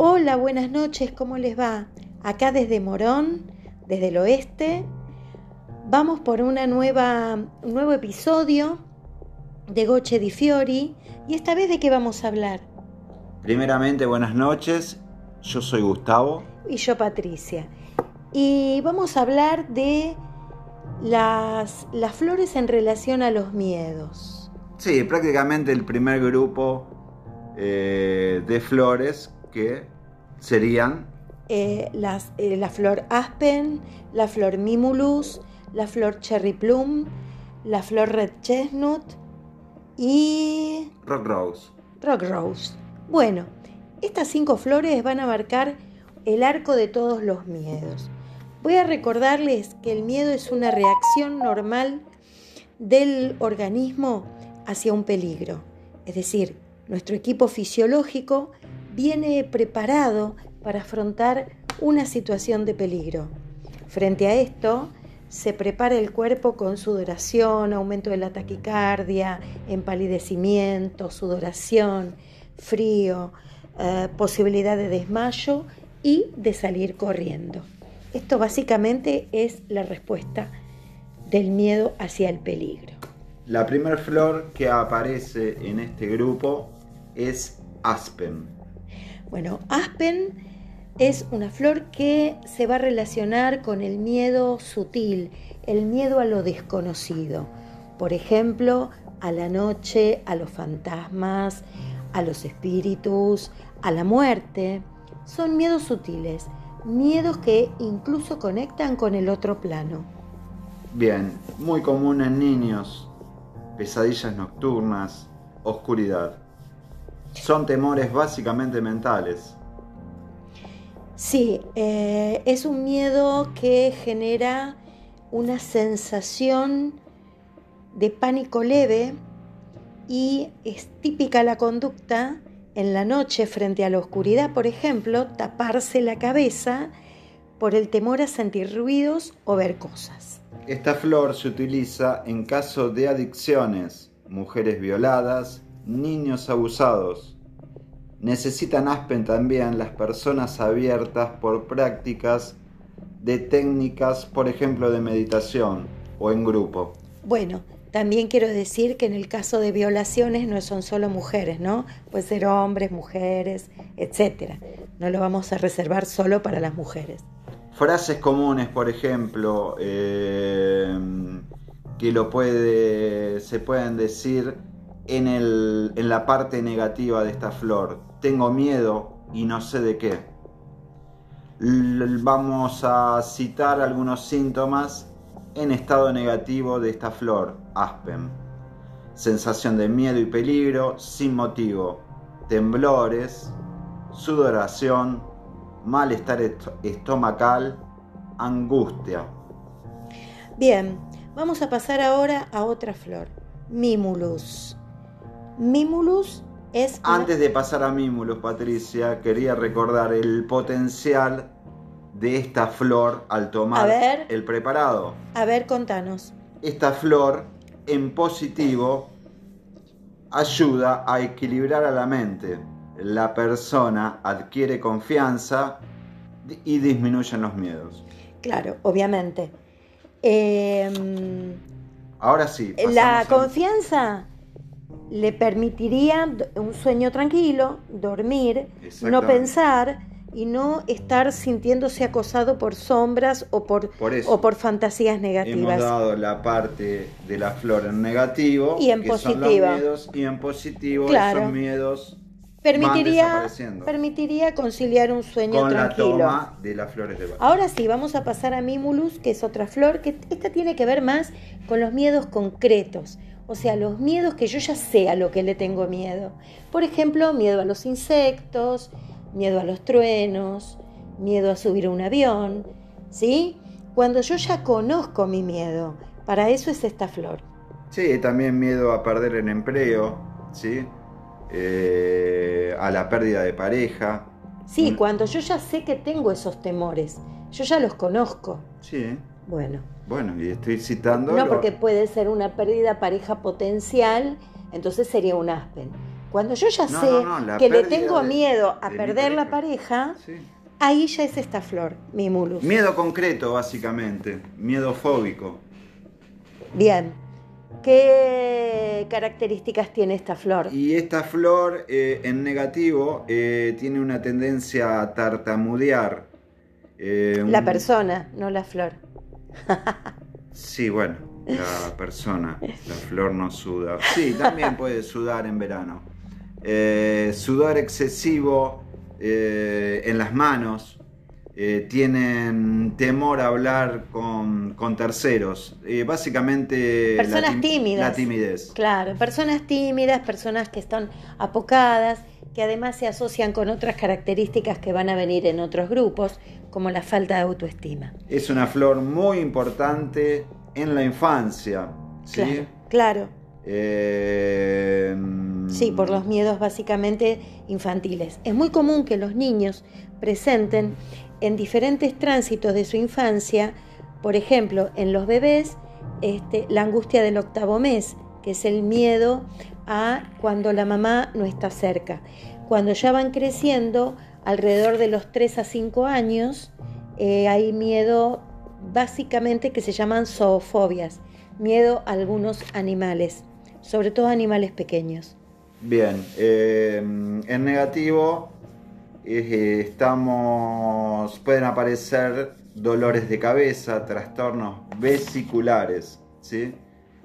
Hola, buenas noches, ¿cómo les va? Acá desde Morón, desde el oeste, vamos por una nueva, un nuevo episodio de Goche di Fiori y esta vez de qué vamos a hablar. Primeramente, buenas noches, yo soy Gustavo. Y yo Patricia. Y vamos a hablar de las, las flores en relación a los miedos. Sí, prácticamente el primer grupo eh, de flores que serían Eh, las- eh, la flor aspen, la flor mimulus, la flor cherry plum, la flor red chestnut y rock rose. rock rose. Bueno, estas cinco flores van a marcar el arco de todos los miedos. Voy a recordarles que el miedo es una reacción normal del organismo hacia un peligro. Es decir, nuestro equipo fisiológico viene preparado para afrontar una situación de peligro. Frente a esto, se prepara el cuerpo con sudoración, aumento de la taquicardia, empalidecimiento, sudoración, frío, eh, posibilidad de desmayo y de salir corriendo. Esto básicamente es la respuesta del miedo hacia el peligro. La primera flor que aparece en este grupo es aspen. Bueno, aspen es una flor que se va a relacionar con el miedo sutil, el miedo a lo desconocido. Por ejemplo, a la noche, a los fantasmas, a los espíritus, a la muerte. Son miedos sutiles, miedos que incluso conectan con el otro plano. Bien, muy común en niños, pesadillas nocturnas, oscuridad. Son temores básicamente mentales. Sí, eh, es un miedo que genera una sensación de pánico leve y es típica la conducta en la noche frente a la oscuridad, por ejemplo, taparse la cabeza por el temor a sentir ruidos o ver cosas. Esta flor se utiliza en caso de adicciones, mujeres violadas, niños abusados. Necesitan aspen también las personas abiertas por prácticas de técnicas, por ejemplo, de meditación o en grupo. Bueno, también quiero decir que en el caso de violaciones no son solo mujeres, ¿no? Puede ser hombres, mujeres, etcétera. No lo vamos a reservar solo para las mujeres. Frases comunes, por ejemplo, eh, que lo puede, se pueden decir en, el, en la parte negativa de esta flor. Tengo miedo y no sé de qué. Vamos a citar algunos síntomas en estado negativo de esta flor, aspen. Sensación de miedo y peligro sin motivo. Temblores, sudoración, malestar est- estomacal, angustia. Bien, vamos a pasar ahora a otra flor, Mimulus. Mimulus es una- Antes de pasar a Mimulus, Patricia, quería recordar el potencial de esta flor al tomar ver. el preparado. A ver, contanos. Esta flor en positivo ayuda a equilibrar a la mente. La persona adquiere confianza y disminuyen los miedos. Claro, obviamente. Eh, Ahora sí. la a- confianza le permitiría un sueño tranquilo, dormir, no pensar y no estar sintiéndose acosado por sombras o por, Por eso. o por fantasías Hemos negativas. dado la parte de la flor en negativo Y en que son los miedos, y en positivo Claro. esos miedos Permitiría, permitiría conciliar un sueño con la tranquilo. toma de las flores de Bach. Ahora sí, vamos a pasar a Mimulus, que es otra flor, que esta tiene que ver más con los miedos concretos, o sea, los miedos que yo ya sé a lo que le tengo miedo. Por ejemplo, miedo a los insectos, miedo a los truenos, miedo a subir a un avión, ¿sí? Cuando yo ya conozco mi miedo, para eso es esta flor. Sí, también miedo a perder el empleo, ¿sí? Eh, a la pérdida de pareja. Sí, Mm. cuando yo ya sé que tengo esos temores, yo ya los conozco. Sí, Bueno, bueno, y estoy citando. no lo- porque puede ser una pérdida pareja potencial, entonces sería un aspen. Cuando yo ya No, sé no, no, la que le tengo de- miedo a de mi perder la pareja, Sí. ahí ya es esta flor, mimulus. Miedo concreto, básicamente. Miedo fóbico. Bien. ¿Qué características tiene esta flor? Y esta flor, eh, en negativo, eh, tiene una tendencia a tartamudear. Eh, La un- persona, no la flor. Sí, bueno, la persona, la flor no suda. Sí, también puede sudar en verano. Sudor excesivo en las manos. Eh, tienen temor a hablar con, con terceros. Eh, básicamente Personas tímidas. La timidez. Claro, personas tímidas, personas que están apocadas, que además se asocian con otras características que van a venir en otros grupos, como la falta de autoestima. Es una flor muy importante en la infancia. ¿sí? Claro, claro. Eh, Sí, por los miedos básicamente infantiles. Es muy común que los niños presenten en diferentes tránsitos de su infancia, por ejemplo, en los bebés, este, la angustia del octavo mes, que es el miedo a cuando la mamá no está cerca. Cuando ya van creciendo, alrededor de los 3 a 5 años, eh, hay miedo básicamente que se llaman zoofobias, miedo a algunos animales, sobre todo animales pequeños. Bien, eh, en negativo eh, estamos, pueden aparecer dolores de cabeza, trastornos vesiculares, ¿sí?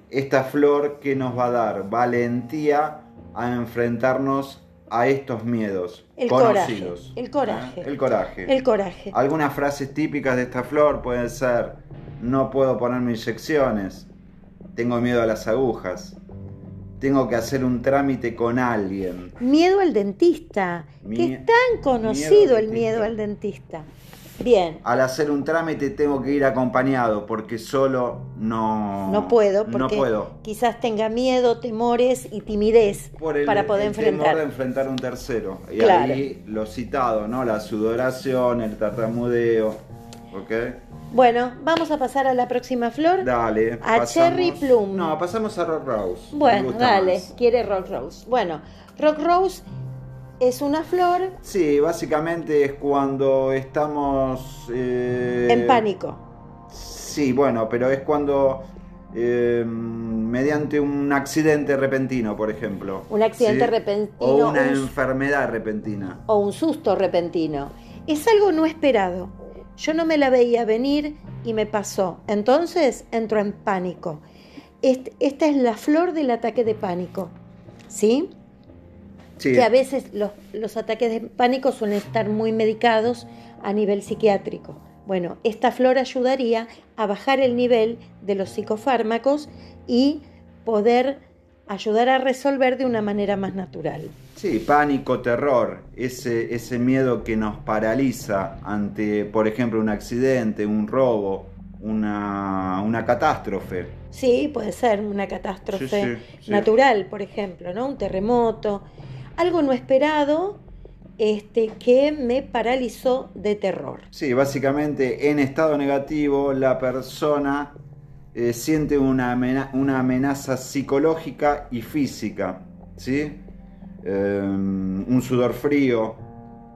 Esta flor que nos va a dar valentía a enfrentarnos a estos miedos El conocidos. coraje, el coraje. ¿eh? El coraje. El coraje. Algunas frases típicas de esta flor pueden ser, no puedo ponerme inyecciones, tengo miedo a las agujas, tengo que hacer un trámite con alguien. Miedo al dentista, que Mie- es tan conocido miedo el miedo al dentista. Bien, Al hacer un trámite tengo que ir acompañado porque solo no... no puedo No puedo. quizás tenga miedo, temores y timidez Por el, para poder el temor de enfrentar a un tercero. Y Claro. ahí lo citado, ¿no? La sudoración, el tartamudeo. Bueno, vamos a pasar a la próxima flor. Dale. A Cherry Plum. No, pasamos a Rock Rose. Bueno, dale, más. quiere Rock Rose. Bueno, Rock Rose es una flor Sí, básicamente es cuando estamos... eh, en pánico. Sí, bueno, pero es cuando... eh, mediante un accidente repentino, por ejemplo. Un accidente ¿sí? repentino, O una un- enfermedad repentina. o un susto repentino. Es algo no esperado. Yo no me la veía venir y me pasó. Entonces entro en pánico. Est- Esta es la flor del ataque de pánico. ¿Sí? Sí, Que a veces los, los ataques de pánico suelen estar muy medicados a nivel psiquiátrico. Bueno, esta flor ayudaría a bajar el nivel de los psicofármacos y poder ayudar a resolver de una manera más natural. Sí, pánico, terror, ese, ese miedo que nos paraliza ante, por ejemplo, un accidente, un robo, una, una catástrofe. Sí, puede ser una catástrofe Sí, sí, sí. natural, por ejemplo, ¿no? Un terremoto, algo no esperado este, que me paralizó de terror. Sí, básicamente en estado negativo la persona eh, siente una, amena- una amenaza psicológica y física, ¿sí? Eh, un sudor frío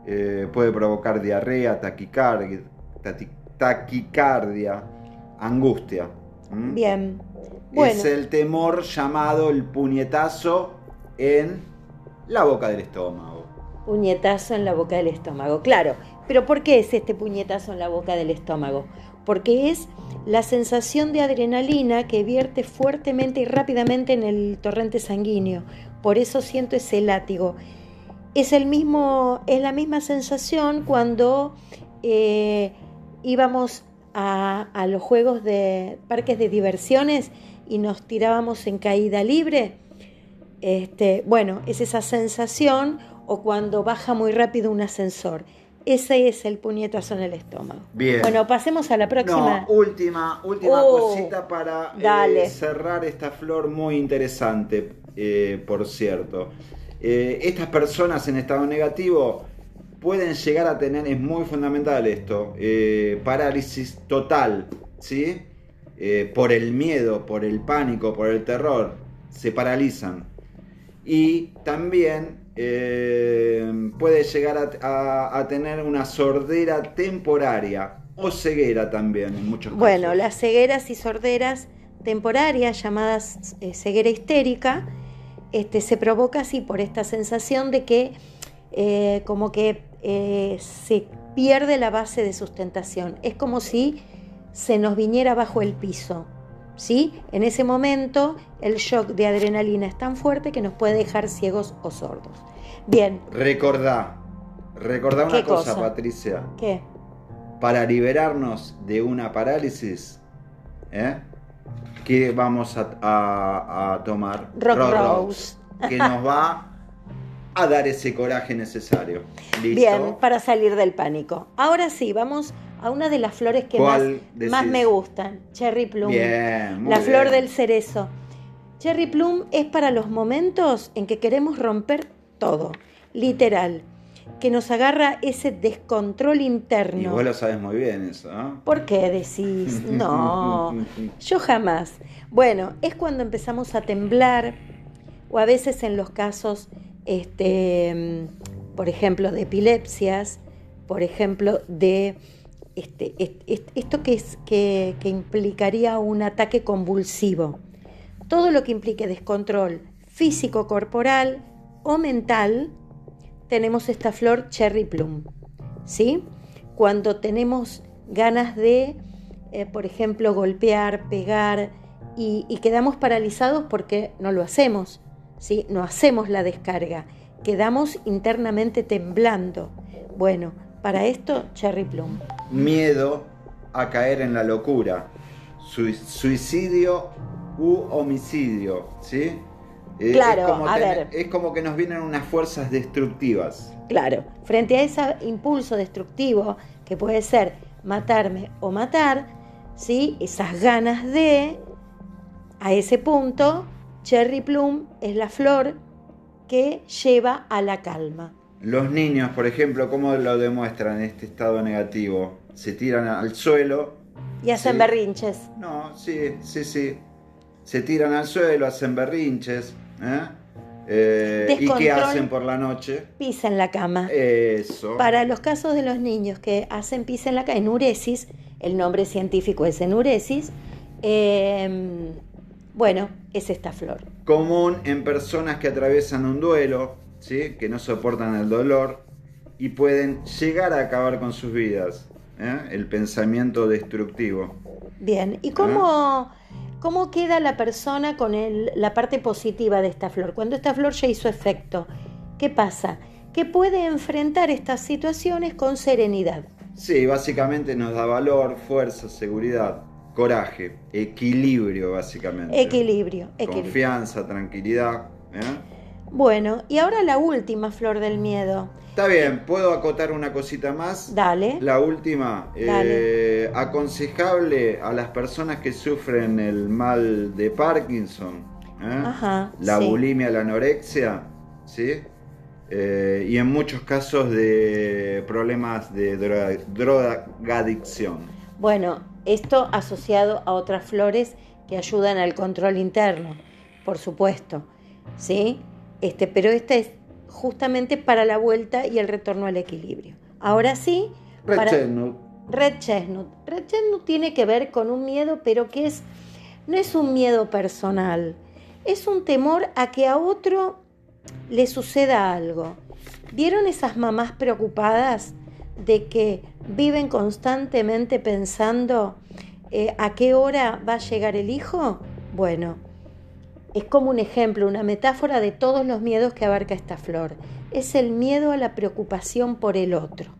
eh, puede provocar diarrea, taquicardia, angustia. ¿m? Bien. Bueno, Es el temor llamado el puñetazo en la boca del estómago. puñetazo en la boca del estómago. Claro, pero ¿por qué es este puñetazo en la boca del estómago? Porque es la sensación de adrenalina que vierte fuertemente y rápidamente en el torrente sanguíneo. Por eso siento ese látigo. Es, el mismo, es la misma sensación cuando eh, íbamos a, a los juegos de parques de diversiones y nos tirábamos en caída libre. Este, bueno, es esa sensación o cuando baja muy rápido un ascensor. Ese es el puñetazo en el estómago. Bien. Bueno, pasemos a la próxima. No, última, última Oh, cosita para eh, cerrar esta flor muy interesante, eh, por cierto. Eh, estas personas en estado negativo pueden llegar a tener, es muy fundamental esto, eh, parálisis total, ¿sí? Por el miedo, por el pánico, por el terror, se paralizan. y también puede llegar a, tener una sordera temporaria o ceguera también en muchos casos. Bueno, las cegueras y sorderas temporarias llamadas ceguera histérica este, se provoca así por esta sensación de que eh, como que eh, se pierde la base de sustentación. Es como si se nos viniera bajo el piso. ¿sí? En ese momento el shock de adrenalina es tan fuerte que nos puede dejar ciegos o sordos. Bien. Recordá, recordá una cosa, cosa, Patricia. ¿Qué? Para liberarnos de una parálisis, ¿eh? ¿Qué vamos a, a, a tomar? Rock, Rock Rose. Que nos va a dar ese coraje necesario. ¿Listo? Bien, para salir del pánico. Ahora sí, vamos a una de las flores que más, más, me gustan, Cherry Plum. Bien, la bien. flor del cerezo. Cherry Plum es para los momentos en que queremos romper todo, literal, que nos agarra ese descontrol interno. Y vos lo sabes muy bien eso, ¿no? ¿Por qué decís? No, yo jamás. Bueno, es cuando empezamos a temblar o a veces en los casos, este, por ejemplo, de epilepsias, por ejemplo, de este, este, esto que, es, que, que implicaría un ataque convulsivo. Todo lo que implique descontrol físico, corporal o mental, tenemos esta flor cherry plum. ¿Sí? Cuando tenemos ganas de, eh, por ejemplo, golpear, pegar y, y, quedamos paralizados porque no lo hacemos, ¿sí? No hacemos la descarga, quedamos internamente temblando. Bueno, para esto, cherry plum. Miedo a caer en la locura, suicidio u homicidio, ¿sí? Claro, es como a ver. Es como que nos vienen unas fuerzas destructivas. Claro, frente a ese impulso destructivo que puede ser matarme o matar, ¿sí? esas ganas de, a ese punto, Cherry Plum es la flor que lleva a la calma. Los niños, por ejemplo, ¿cómo lo demuestran este estado negativo? Se tiran al suelo. Y hacen ¿sí? berrinches. No, sí, sí, sí. Se tiran al suelo, hacen berrinches. ¿Eh? Eh, ¿Y qué hacen por la noche? Pisa en la cama. Eso. Para los casos de los niños que hacen pisa en la cama, enuresis, el nombre científico es enuresis, eh, bueno, es esta flor. Común en personas que atraviesan un duelo, ¿sí? que no soportan el dolor y pueden llegar a acabar con sus vidas. ¿eh? El pensamiento destructivo. Bien, ¿y cómo, cómo queda la persona con el, la parte positiva de esta flor? Cuando esta flor ya hizo efecto, ¿qué pasa? Que puede enfrentar estas situaciones con serenidad. Sí, básicamente nos da valor, fuerza, seguridad, coraje, equilibrio, básicamente. Equilibrio, equilibrio. Confianza, tranquilidad. ¿eh? Bueno, y ahora la última flor del miedo. Está bien, ¿puedo acotar una cosita más? Dale. La última, Dale. Eh, aconsejable a las personas que sufren el mal de Parkinson, ¿eh? Ajá, la sí. bulimia, la anorexia, ¿sí? Eh, y en muchos casos de problemas de droga, drogadicción. Bueno, esto asociado a otras flores que ayudan al control interno, por supuesto, ¿sí? Este, pero esta es justamente para la vuelta y el retorno al equilibrio. Ahora sí, Red para- Chestnut. Red Chestnut. Red Chestnut tiene que ver con un miedo, pero que es no es un miedo personal, es un temor a que a otro le suceda algo. ¿Vieron esas mamás preocupadas de que viven constantemente pensando eh, a qué hora va a llegar el hijo? Bueno, es como un ejemplo, una metáfora de todos los miedos que abarca esta flor. Es el miedo a la preocupación por el otro.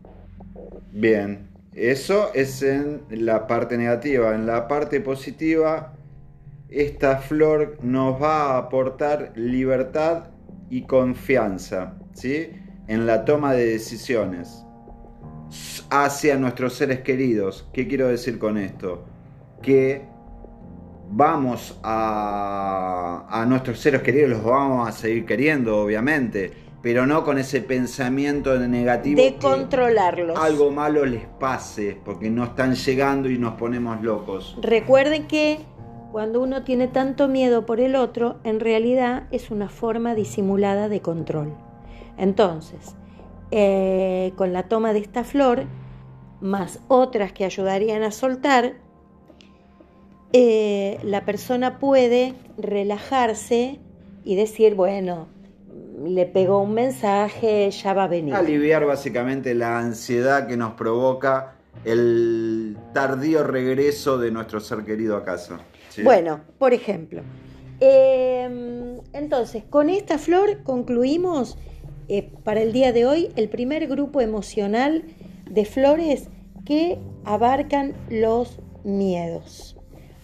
Bien, eso es en la parte negativa. En la parte positiva, esta flor nos va a aportar libertad y confianza, ¿sí? En la toma de decisiones hacia nuestros seres queridos. ¿Qué quiero decir con esto? Que vamos a, a nuestros seres queridos, los vamos a seguir queriendo, obviamente, pero no con ese pensamiento negativo. De que- controlarlos. algo malo les pase, porque no están llegando y nos ponemos locos. Recuerden que Cuando uno tiene tanto miedo por el otro, en realidad es una forma disimulada de control. Entonces, eh, con la toma de esta flor, más otras que ayudarían a soltar, eh, la persona puede relajarse y decir, bueno, le pegó un mensaje, ya va a venir. Aliviar básicamente la ansiedad que nos provoca el tardío regreso de nuestro ser querido a casa. Bueno, por ejemplo. Em, entonces, con esta flor concluimos eh, para el día de hoy el primer grupo emocional de flores que abarcan los miedos.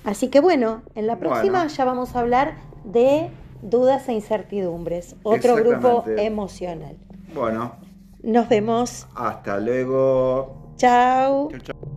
Así que bueno, en la próxima ya vamos a hablar de dudas e incertidumbres, otro grupo emocional. Bueno. Nos vemos. Hasta luego. Chao. Chao, chao.